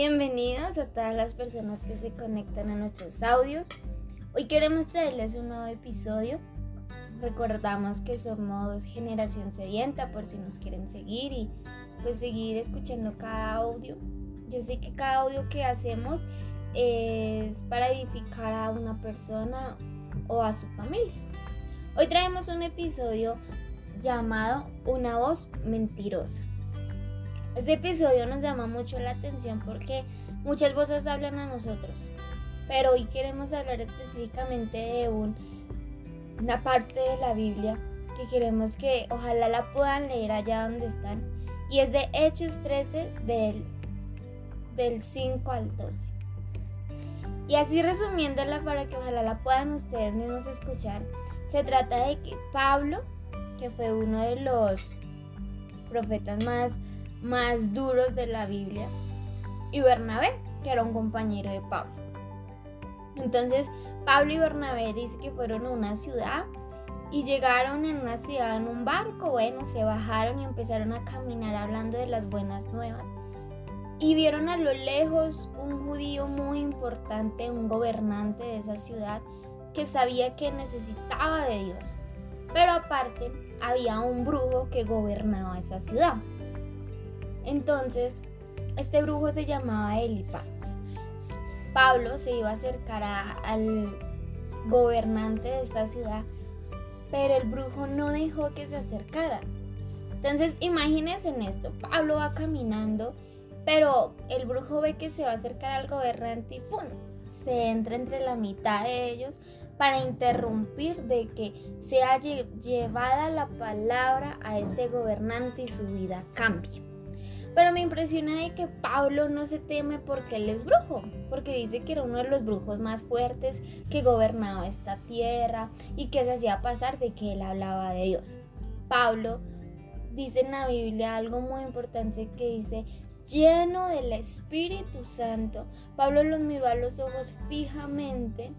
Bienvenidos a todas las personas que se conectan a nuestros audios. Hoy queremos traerles un nuevo episodio. Recordamos que somos generación sedienta por si nos quieren seguir y pues seguir escuchando cada audio. Yo sé que cada audio que hacemos es para edificar a una persona o a su familia. Hoy traemos un episodio llamado Una voz mentirosa. Este episodio nos llama mucho la atención porque muchas voces hablan a nosotros, pero hoy queremos hablar específicamente de una parte de la Biblia que queremos que ojalá la puedan leer allá donde están y es de Hechos 13 del, del 5 al 12. Y así resumiéndola para que ojalá la puedan ustedes mismos escuchar, se trata de que Pablo, que fue uno de los profetas más más duros de la Biblia, y Bernabé, que era un compañero de Pablo. Entonces, Pablo y Bernabé dice que fueron a una ciudad y llegaron en una ciudad en un barco. Bueno, se bajaron y empezaron a caminar hablando de las buenas nuevas. Y vieron a lo lejos un judío muy importante, un gobernante de esa ciudad, que sabía que necesitaba de Dios. Pero aparte, había un brujo que gobernaba esa ciudad. Entonces, este brujo se llamaba Elipas. Pablo se iba a acercar al gobernante de esta ciudad, pero el brujo no dejó que se acercara. Entonces, imagínense en esto, Pablo va caminando, pero el brujo ve que se va a acercar al gobernante y ¡pum! Se entra entre la mitad de ellos para interrumpir de que sea llevada la palabra a este gobernante y su vida cambie. Pero me impresiona de que Pablo no se teme porque él es brujo, porque dice que era uno de los brujos más fuertes que gobernaba esta tierra y que se hacía pasar de que él hablaba de Dios. Pablo dice en la Biblia algo muy importante que dice, lleno del Espíritu Santo, Pablo los miró a los ojos fijamente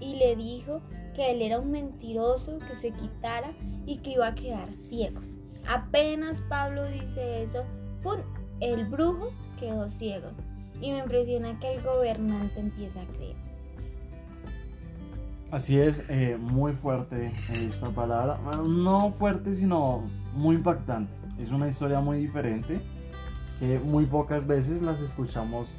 y le dijo que él era un mentiroso, que se quitara y que iba a quedar ciego. Apenas Pablo dice eso, el brujo quedó ciego. Y me impresiona que el gobernante empieza a creer. Así es, eh, muy fuerte esta palabra. no fuerte, sino muy impactante. Es una historia muy diferente que muy pocas veces las escuchamos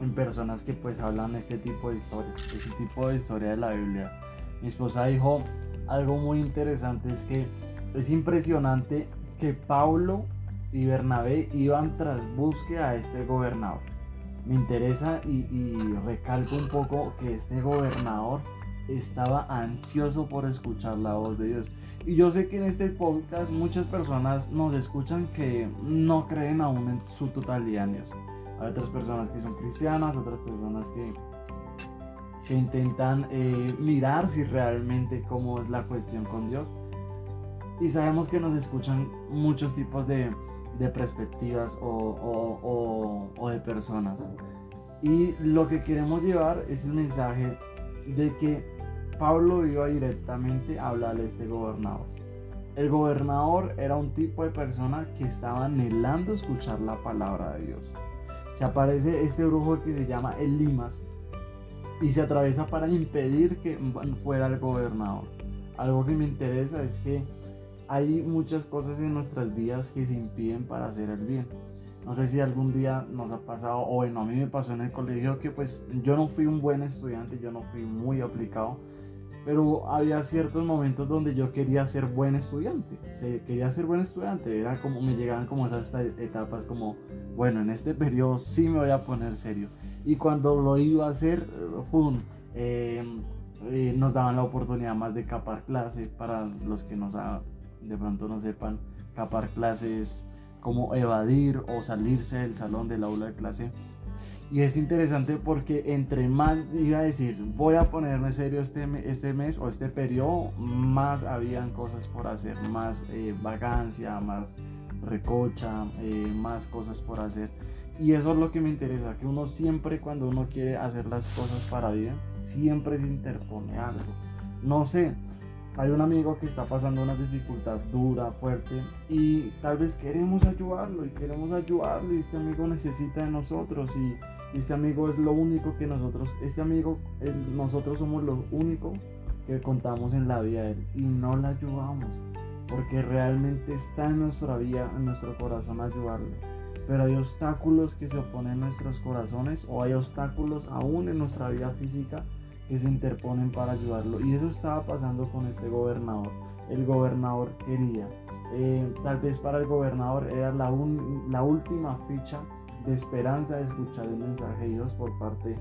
en personas que pues hablan este tipo de historia, este tipo de historia de la Biblia. Mi esposa dijo algo muy interesante, es que es impresionante que Pablo y Bernabé iban tras búsqueda a este gobernador. Me interesa y, recalco un poco que este gobernador estaba ansioso por escuchar la voz de Dios. Y yo sé que en este podcast muchas personas nos escuchan que no creen aún en su totalidad en Dios. Hay otras personas que son cristianas, otras personas que, que intentan eh, mirar si realmente cómo es la cuestión con Dios. Y sabemos que nos escuchan muchos tipos de, de perspectivas o, de personas. Y lo que queremos llevar es el mensaje de que Pablo iba directamente a hablarle a este gobernador. El gobernador era un tipo de persona que estaba anhelando escuchar la palabra de Dios. Se aparece este brujo que se llama el Limas y se atraviesa para impedir que fuera el gobernador. Algo que me interesa es que hay muchas cosas en nuestras vidas que se impiden para hacer el bien. No sé si algún día nos ha pasado, o bueno, a mí me pasó en el colegio que pues yo no fui un buen estudiante, yo no fui muy aplicado, pero había ciertos momentos donde yo quería ser buen estudiante, se quería ser buen estudiante, era como, me llegaban como esas etapas como, bueno, en este periodo sí me voy a poner serio. Y cuando lo iba a hacer, ¡pum! Eh, eh, nos daban la oportunidad más de capar clase para los que nos, de pronto no sepan, capar clases, como evadir o salirse del salón del aula de clase. Y es interesante porque entre más iba a decir, voy a ponerme serio este, este mes o este periodo, más habían cosas por hacer, más eh, vagancia, más recocha, eh, más cosas por hacer. Y eso es lo que me interesa, que uno siempre cuando uno quiere hacer las cosas para bien, siempre se interpone algo. No sé, hay un amigo que está pasando una dificultad dura, fuerte, y tal vez queremos ayudarlo y queremos ayudarlo y este amigo necesita de nosotros y, este amigo es lo único que nosotros, este amigo, nosotros somos lo único que contamos en la vida de él y no le ayudamos porque realmente está en nuestra vida, en nuestro corazón ayudarle. Pero hay obstáculos que se oponen en nuestros corazones o hay obstáculos aún en nuestra vida física que se interponen para ayudarlo. Y eso estaba pasando con este gobernador. El gobernador quería. Eh, tal vez para el gobernador era la, la última ficha de esperanza de escuchar el mensaje de Dios por parte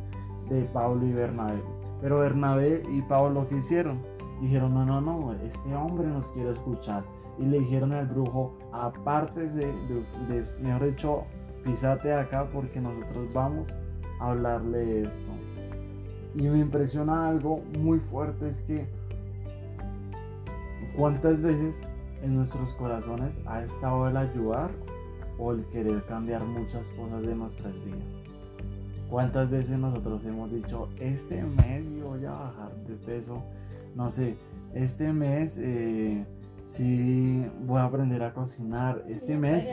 de Pablo y Bernabé. Pero Bernabé y Pablo lo que hicieron, dijeron, no, no, no, este hombre nos quiere escuchar. Y le dijeron al brujo, aparte de, de, mejor dicho, pisate acá porque nosotros vamos a hablarle esto. Y me impresiona algo muy fuerte es que cuántas veces en nuestros corazones ha estado el ayudar o el querer cambiar muchas cosas de nuestras vidas. ¿Cuántas veces nosotros hemos dicho, este mes yo voy a bajar de peso? No sé, este mes eh, sí voy a aprender a cocinar, este mes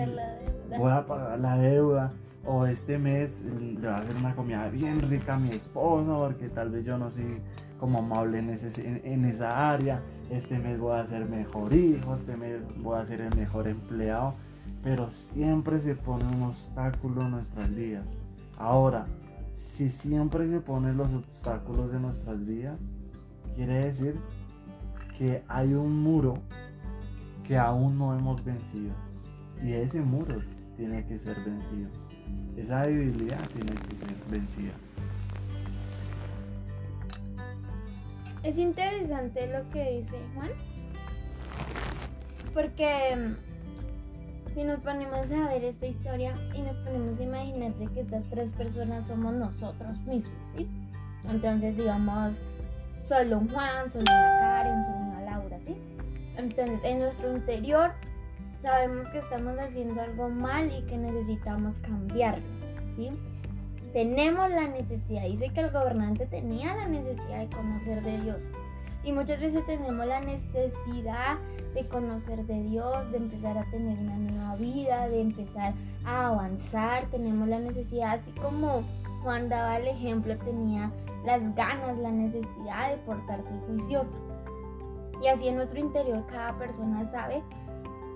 voy a pagar la deuda o este mes le voy a hacer una comida bien rica a mi esposo porque tal vez yo no soy como amable en, en, esa área, este mes voy a ser mejor hijo, este mes voy a ser el mejor empleado, pero siempre se pone un obstáculo en nuestras vidas. Ahora, si siempre se ponen los obstáculos de nuestras vidas, quiere decir que hay un muro que aún no hemos vencido y ese muro tiene que ser vencido. Esa debilidad tiene que ser vencida. Es interesante lo que dice Juan, porque mm, si nos ponemos a ver esta historia y nos ponemos a imaginar que estas tres personas somos nosotros mismos, ¿sí? Entonces, digamos, solo un Juan, solo una Karen, solo una Laura, ¿sí? Entonces, en nuestro interior sabemos que estamos haciendo algo mal y que necesitamos cambiarlo. ¿sí? Tenemos la necesidad, dice que el gobernante tenía la necesidad de conocer de Dios. Y muchas veces tenemos la necesidad de conocer de Dios, de empezar a tener una nueva vida, de empezar a avanzar. Tenemos la necesidad, así como Juan daba el ejemplo, tenía las ganas, la necesidad de portarse juicioso. Y así en nuestro interior cada persona sabe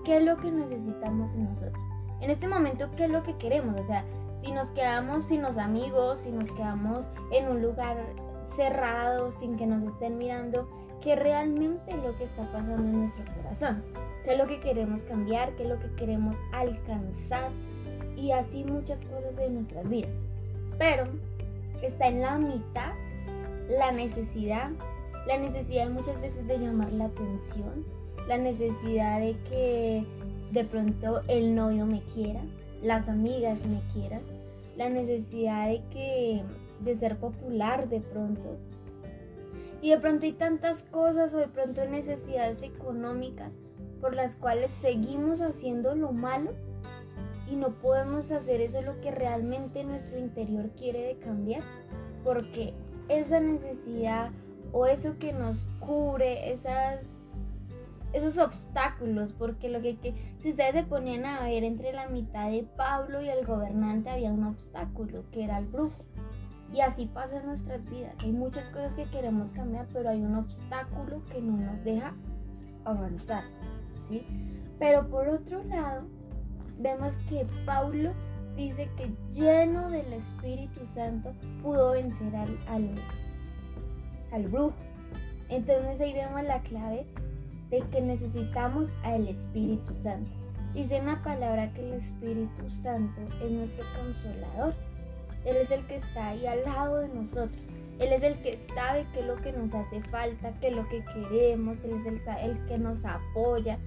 qué es lo que necesitamos en nosotros. En este momento, qué es lo que queremos. O sea, si nos quedamos sin los amigos, si nos quedamos en un lugar cerrado, sin que nos estén mirando, qué realmente es lo que está pasando en nuestro corazón. Qué es lo que queremos cambiar, qué es lo que queremos alcanzar y así muchas cosas en nuestras vidas. Pero está en la mitad la necesidad, la necesidad muchas veces de llamar la atención, la necesidad de que de pronto el novio me quiera, las amigas me quieran, la necesidad de que de ser popular de pronto. Y de pronto hay tantas cosas o de pronto necesidades económicas por las cuales seguimos haciendo lo malo y no podemos hacer eso lo que realmente nuestro interior quiere de cambiar, porque esa necesidad o eso que nos cubre, esas esos obstáculos, porque lo que, si ustedes se ponían a ver entre la mitad de Pablo y el gobernante había un obstáculo, que era el brujo. Y así pasa en nuestras vidas. Hay muchas cosas que queremos cambiar, pero hay un obstáculo que no nos deja avanzar. ¿sí? Pero por otro lado, vemos que Pablo dice que lleno del Espíritu Santo pudo vencer al, al, al brujo. Entonces ahí vemos la clave de que necesitamos al Espíritu Santo. Dice una palabra que el Espíritu Santo es nuestro consolador. Él es el que está ahí al lado de nosotros. Él es el que sabe qué es lo que nos hace falta, qué es lo que queremos. Él es el, el que nos apoya.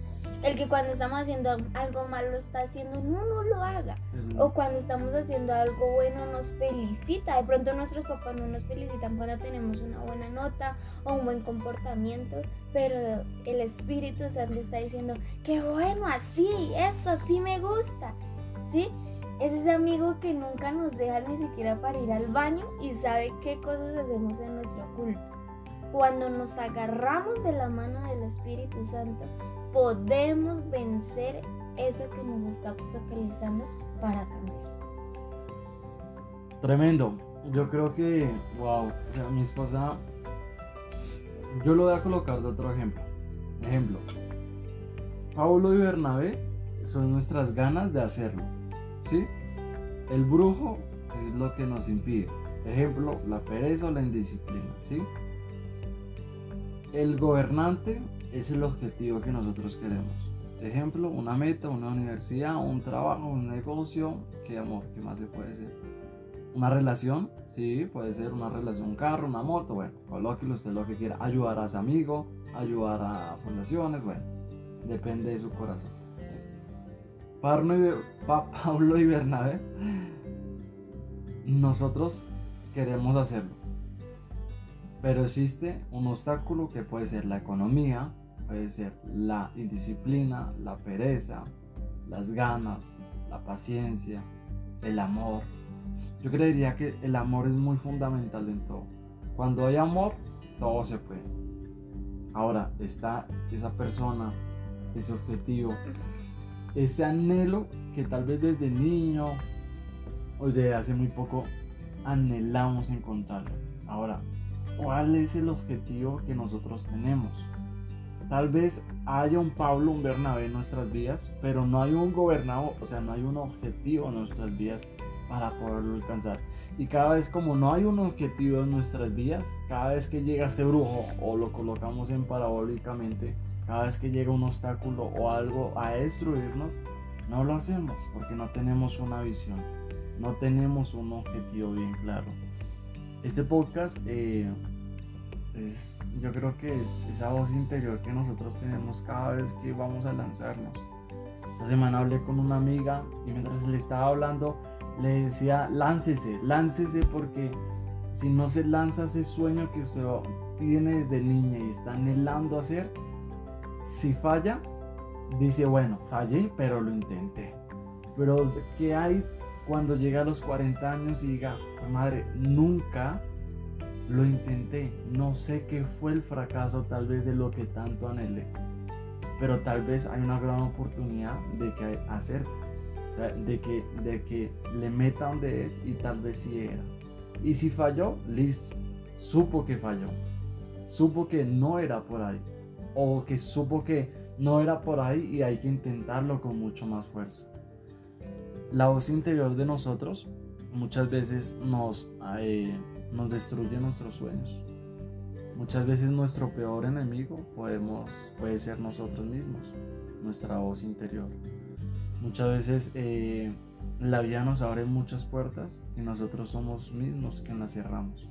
El que cuando estamos haciendo algo malo lo está haciendo, no, no lo haga. O cuando estamos haciendo algo bueno nos felicita. De pronto nuestros papás no nos felicitan cuando tenemos una buena nota o un buen comportamiento, pero el Espíritu Santo está diciendo, qué bueno, así, eso, así me gusta. ¿Sí? Es ese amigo que nunca nos deja ni siquiera para ir al baño y sabe qué cosas hacemos en nuestro culto. cuando nos agarramos de la mano del Espíritu Santo, podemos vencer eso que nos está obstaculizando para cambiar. Tremendo. Yo creo que, wow, o sea, mi esposa, yo lo voy a colocar de otro ejemplo. Ejemplo, Pablo y Bernabé son nuestras ganas de hacerlo, ¿sí? El brujo es lo que nos impide. Ejemplo, la pereza o la indisciplina, ¿sí? El gobernante es el objetivo que nosotros queremos. Ejemplo, una meta, una universidad, un trabajo, un negocio. ¿Qué amor? ¿Qué más se puede ser? Una relación, sí, puede ser una relación, un carro, una moto, bueno, colóquelo usted lo que quiera. Ayudar a su amigo, ayudar a fundaciones, bueno, depende de su corazón. Pablo y Bernabé, nosotros queremos hacerlo. Pero existe un obstáculo que puede ser la economía, puede ser la indisciplina, la pereza, las ganas, la paciencia, el amor. Yo creería que el amor es muy fundamental en todo. Cuando hay amor, todo se puede. Ahora está esa persona, ese objetivo, ese anhelo que tal vez desde niño o desde hace muy poco anhelamos encontrarlo. Ahora, ¿cuál es el objetivo que nosotros tenemos? Tal vez haya un Pablo, un Bernabé en nuestras vidas, pero no hay un gobernado, o sea, no hay un objetivo en nuestras vidas para poderlo alcanzar. Y cada vez como no hay un objetivo en nuestras vidas, cada vez que llega este brujo o lo colocamos en parabólicamente, cada vez que llega un obstáculo o algo a destruirnos, no lo hacemos porque no tenemos una visión, no tenemos un objetivo bien claro. Este podcast eh, yo creo que es esa voz interior que nosotros tenemos cada vez que vamos a lanzarnos. Esta semana hablé con una amiga y mientras le estaba hablando le decía, láncese, láncese porque si no se lanza ese sueño que usted tiene desde niña y está anhelando hacer, si falla, dice, bueno, fallé, pero lo intenté. Pero ¿qué hay cuando llega a los 40 años y diga, madre, nunca lo intenté, no sé qué fue el fracaso tal vez de lo que tanto anhelé, pero tal vez hay una gran oportunidad de que hacer, de que, de que le meta donde es y tal vez si era. Y si falló, listo, supo que falló, supo que no era por ahí, o que supo que no era por ahí y hay que intentarlo con mucho más fuerza. La voz interior de nosotros muchas veces nos... Eh, nos destruye nuestros sueños. Muchas veces nuestro peor enemigo podemos, puede ser nosotros mismos, nuestra voz interior. Muchas veces eh, la vida nos abre muchas puertas y nosotros somos mismos quien las cerramos.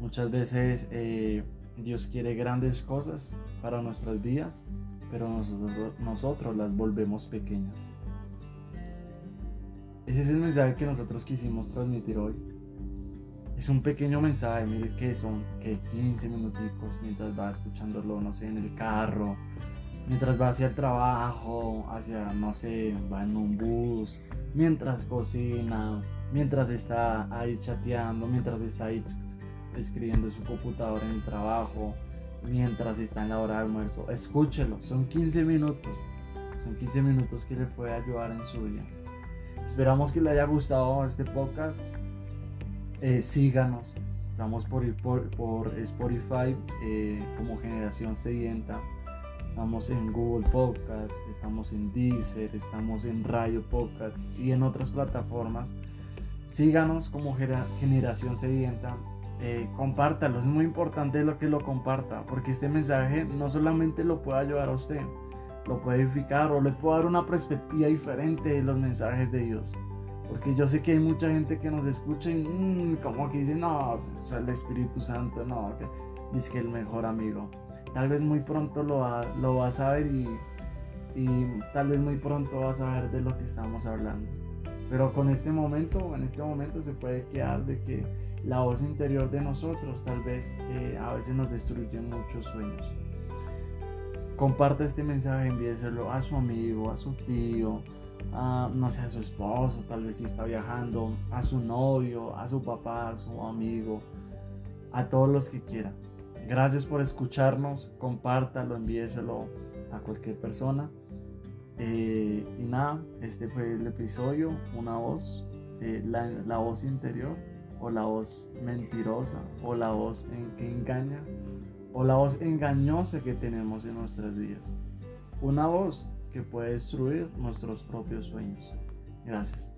Muchas veces eh, Dios quiere grandes cosas para nuestras vidas, pero nosotros, nosotros las volvemos pequeñas. Ese es el mensaje que nosotros quisimos transmitir hoy es un pequeño mensaje, mire que son que 15 minuticos mientras va escuchándolo, no sé, en el carro, mientras va hacia el trabajo, hacia, no sé, va en un bus, mientras cocina, mientras está ahí chateando, mientras está ahí escribiendo en su computadora en el trabajo, mientras está en la hora de almuerzo. Escúchelo, son 15 minutos, son 15 minutos que le puede ayudar en su día. Esperamos que le haya gustado este podcast eh, síganos. Estamos por, por, Spotify eh, como Generación Sedienta. Estamos en Google Podcast, estamos en Deezer, estamos en Radio Podcast y en otras plataformas. Síganos como Generación Sedienta. Eh, compártalo, es muy importante lo que lo comparta, porque este mensaje no solamente lo puede ayudar a usted, lo puede edificar o le puede dar una perspectiva diferente de los mensajes de Dios. Porque yo sé que hay mucha gente que nos escucha y mm, como que dice, no, es el Espíritu Santo, no, que es que el mejor amigo. Tal vez muy pronto lo, va, lo vas a ver y, tal vez muy pronto vas a ver de lo que estamos hablando. Pero con este momento, en este momento se puede quedar de que la voz interior de nosotros tal vez eh, a veces nos destruye muchos sueños. Comparte este mensaje, envíeselo a su amigo, a su tío, no sé, a su esposo, tal vez si está viajando, a su novio, a su papá, a su amigo, a todos los que quieran. gracias por escucharnos, compártalo, envíeselo a cualquier persona. Eh, y nada, este fue el episodio, una voz, eh, la, la, voz interior o la voz mentirosa o la voz que engaña o la voz engañosa que tenemos en nuestras vidas. Una voz que puede destruir nuestros propios sueños. Gracias.